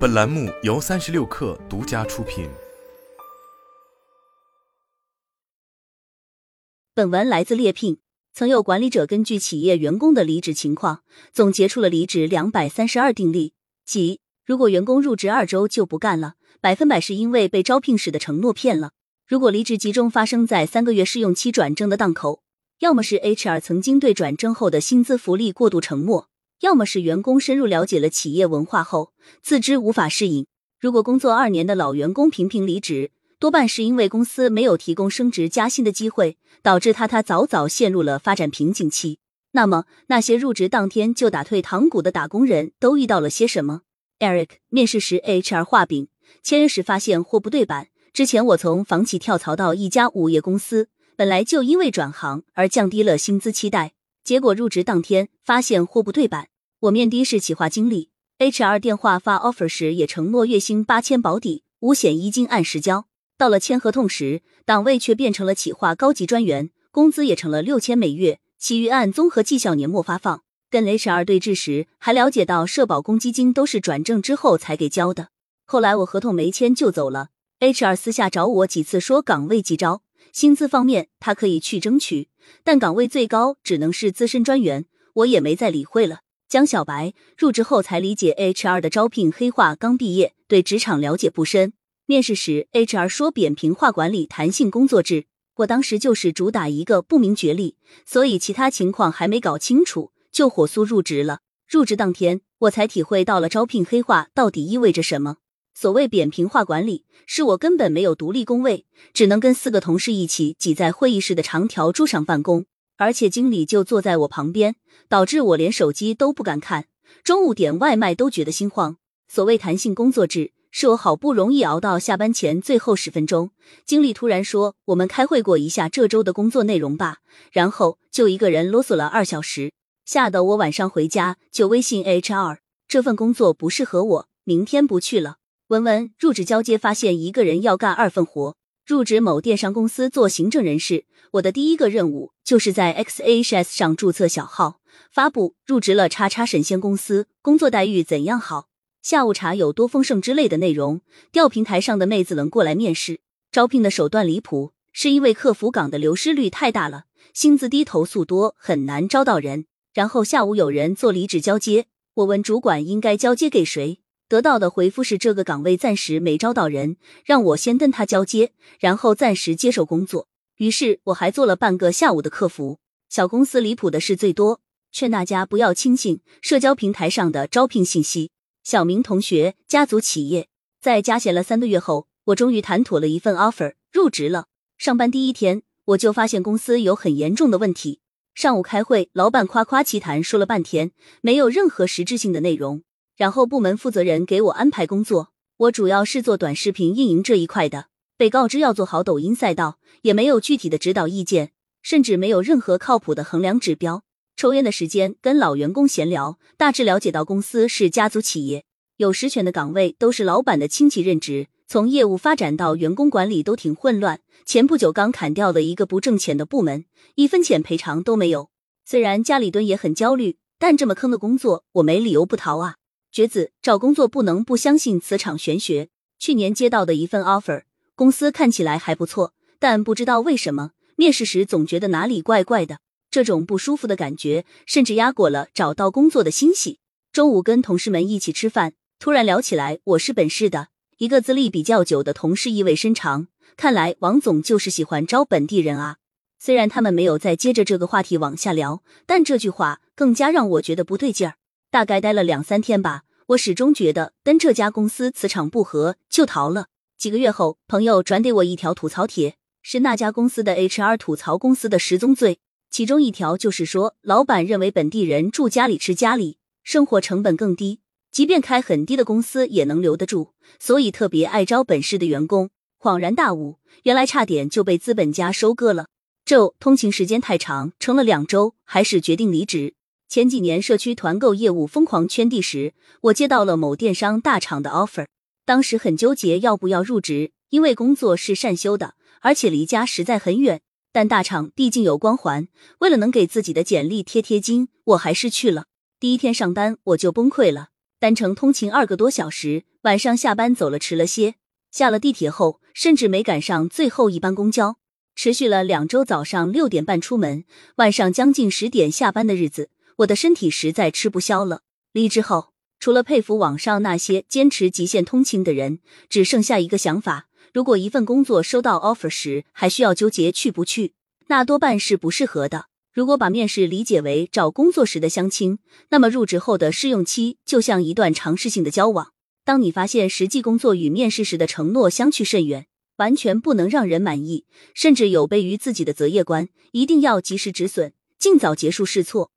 本栏目由三十六氪独家出品。本文来自猎聘。曾有管理者根据企业员工的离职情况，总结出了离职两百三十二定律，即如果员工入职二周就不干了，百分百是因为被招聘时的承诺骗了；如果离职集中发生在三个月试用期转正的档口，要么是 HR 曾经对转正后的薪资福利过度承诺。要么是员工深入了解了企业文化后自知无法适应。如果工作二年的老员工频频离职，多半是因为公司没有提供升职加薪的机会，导致他他早早陷入了发展瓶颈期。那么，那些入职当天就打退堂鼓的打工人都遇到了些什么？Eric 面试时，HR 画饼，签约时发现货不对版。之前我从房企跳槽到一家物业公司，本来就因为转行而降低了薪资期待，结果入职当天发现货不对版。我面的是企划经理，HR 电话发 offer 时也承诺月薪八千保底，五险一金按时交。到了签合同时，岗位却变成了企划高级专员，工资也成了六千每月，其余按综合绩效年末发放。跟 HR 对峙时，还了解到社保公积金都是转正之后才给交的。后来我合同没签就走了，HR 私下找我几次说岗位急招，薪资方面他可以去争取，但岗位最高只能是资深专员，我也没再理会了。江小白入职后才理解 HR 的招聘黑话，刚毕业对职场了解不深。面试时 HR 说扁平化管理、弹性工作制，我当时就是主打一个不明觉厉，所以其他情况还没搞清楚就火速入职了。入职当天，我才体会到了招聘黑话到底意味着什么。所谓扁平化管理，是我根本没有独立工位，只能跟四个同事一起挤在会议室的长条桌上办公。而且经理就坐在我旁边，导致我连手机都不敢看。中午点外卖都觉得心慌。所谓弹性工作制，是我好不容易熬到下班前最后十分钟，经理突然说：“我们开会过一下这周的工作内容吧。”然后就一个人啰嗦了二小时，吓得我晚上回家就微信 HR：“ 这份工作不适合我，明天不去了。”文文入职交接，发现一个人要干二份活。入职某电商公司做行政人事，我的第一个任务就是在 XHS 上注册小号，发布入职了叉叉神仙公司，工作待遇怎样好，下午茶有多丰盛之类的内容。调平台上的妹子能过来面试，招聘的手段离谱，是因为客服岗的流失率太大了，薪资低投诉多，很难招到人。然后下午有人做离职交接，我问主管应该交接给谁。得到的回复是这个岗位暂时没招到人，让我先跟他交接，然后暂时接手工作。于是我还做了半个下午的客服。小公司离谱的事最多，劝大家不要轻信社交平台上的招聘信息。小明同学家族企业在加闲了三个月后，我终于谈妥了一份 offer，入职了。上班第一天，我就发现公司有很严重的问题。上午开会，老板夸夸其谈说了半天，没有任何实质性的内容。然后部门负责人给我安排工作，我主要是做短视频运营这一块的。被告知要做好抖音赛道，也没有具体的指导意见，甚至没有任何靠谱的衡量指标。抽烟的时间跟老员工闲聊，大致了解到公司是家族企业，有实权的岗位都是老板的亲戚任职，从业务发展到员工管理都挺混乱。前不久刚砍掉了一个不挣钱的部门，一分钱赔偿都没有。虽然家里蹲也很焦虑，但这么坑的工作，我没理由不逃啊。绝子找工作不能不相信磁场玄学。去年接到的一份 offer，公司看起来还不错，但不知道为什么面试时总觉得哪里怪怪的。这种不舒服的感觉，甚至压过了找到工作的欣喜。中午跟同事们一起吃饭，突然聊起来我是本市的一个资历比较久的同事，意味深长。看来王总就是喜欢招本地人啊。虽然他们没有再接着这个话题往下聊，但这句话更加让我觉得不对劲儿。大概待了两三天吧，我始终觉得跟这家公司磁场不合，就逃了。几个月后，朋友转给我一条吐槽帖，是那家公司的 HR 吐槽公司的十宗罪，其中一条就是说，老板认为本地人住家里吃家里，生活成本更低，即便开很低的公司也能留得住，所以特别爱招本市的员工。恍然大悟，原来差点就被资本家收割了。这通勤时间太长，撑了两周，还是决定离职。前几年社区团购业务疯狂圈地时，我接到了某电商大厂的 offer，当时很纠结要不要入职，因为工作是善修的，而且离家实在很远。但大厂毕竟有光环，为了能给自己的简历贴贴金，我还是去了。第一天上班我就崩溃了，单程通勤二个多小时，晚上下班走了迟了些，下了地铁后甚至没赶上最后一班公交，持续了两周，早上六点半出门，晚上将近十点下班的日子，我的身体实在吃不消了。离职后，除了佩服网上那些坚持极限通勤的人，只剩下一个想法：如果一份工作收到 offer 时还需要纠结去不去，那多半是不适合的。如果把面试理解为找工作时的相亲，那么入职后的试用期就像一段尝试性的交往。当你发现实际工作与面试时的承诺相去甚远，完全不能让人满意，甚至有悖于自己的择业观，一定要及时止损，尽早结束试错。